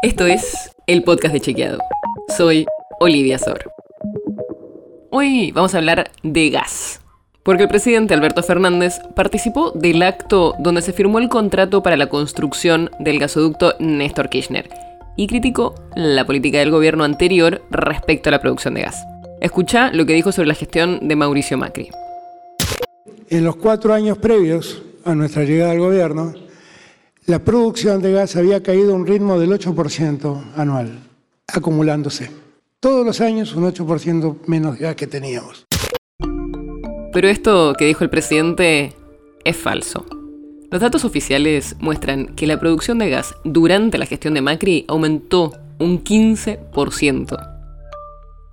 Esto es el podcast de Chequeado. Soy Olivia Sor. Hoy vamos a hablar de gas. Porque el presidente Alberto Fernández participó del acto donde se firmó el contrato para la construcción del gasoducto Néstor Kirchner y criticó la política del gobierno anterior respecto a la producción de gas. Escucha lo que dijo sobre la gestión de Mauricio Macri. En los cuatro años previos a nuestra llegada al gobierno, la producción de gas había caído a un ritmo del 8% anual, acumulándose. Todos los años un 8% menos de gas que teníamos. Pero esto que dijo el presidente es falso. Los datos oficiales muestran que la producción de gas durante la gestión de Macri aumentó un 15%.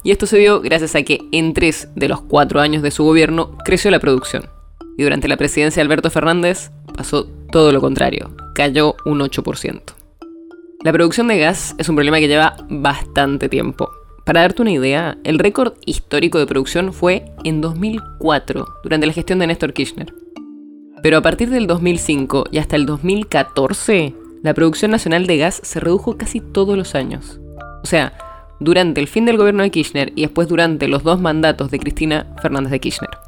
Y esto se dio gracias a que en tres de los cuatro años de su gobierno creció la producción. Y durante la presidencia de Alberto Fernández pasó todo lo contrario, cayó un 8%. La producción de gas es un problema que lleva bastante tiempo. Para darte una idea, el récord histórico de producción fue en 2004, durante la gestión de Néstor Kirchner. Pero a partir del 2005 y hasta el 2014, la producción nacional de gas se redujo casi todos los años. O sea, durante el fin del gobierno de Kirchner y después durante los dos mandatos de Cristina Fernández de Kirchner.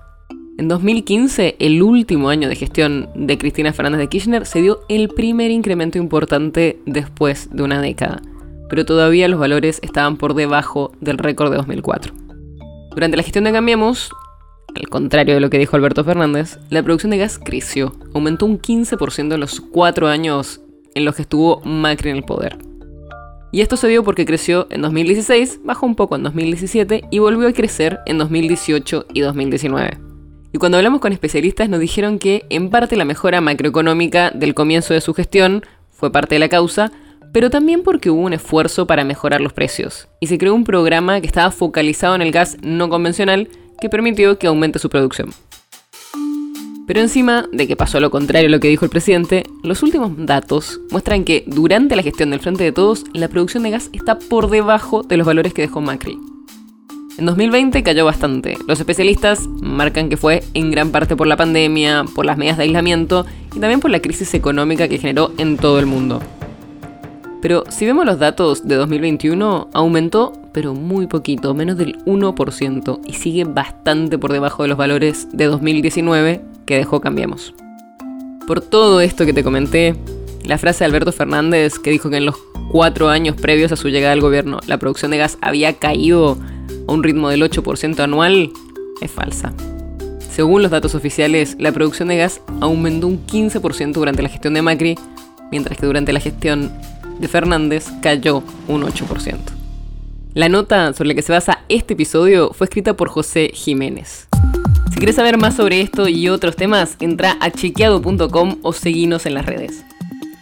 En 2015, el último año de gestión de Cristina Fernández de Kirchner, se dio el primer incremento importante después de una década, pero todavía los valores estaban por debajo del récord de 2004. Durante la gestión de Cambiemos, al contrario de lo que dijo Alberto Fernández, la producción de gas creció, aumentó un 15% en los cuatro años en los que estuvo Macri en el poder. Y esto se dio porque creció en 2016, bajó un poco en 2017 y volvió a crecer en 2018 y 2019. Y cuando hablamos con especialistas nos dijeron que en parte la mejora macroeconómica del comienzo de su gestión fue parte de la causa, pero también porque hubo un esfuerzo para mejorar los precios. Y se creó un programa que estaba focalizado en el gas no convencional que permitió que aumente su producción. Pero encima de que pasó lo contrario a lo que dijo el presidente, los últimos datos muestran que durante la gestión del Frente de Todos, la producción de gas está por debajo de los valores que dejó Macri. En 2020 cayó bastante. Los especialistas marcan que fue en gran parte por la pandemia, por las medidas de aislamiento y también por la crisis económica que generó en todo el mundo. Pero si vemos los datos de 2021, aumentó, pero muy poquito, menos del 1%, y sigue bastante por debajo de los valores de 2019 que dejó Cambiemos. Por todo esto que te comenté, la frase de Alberto Fernández que dijo que en los cuatro años previos a su llegada al gobierno la producción de gas había caído a un ritmo del 8% anual es falsa. Según los datos oficiales, la producción de gas aumentó un 15% durante la gestión de Macri, mientras que durante la gestión de Fernández cayó un 8%. La nota sobre la que se basa este episodio fue escrita por José Jiménez. Si quieres saber más sobre esto y otros temas, entra a chequeado.com o seguinos en las redes.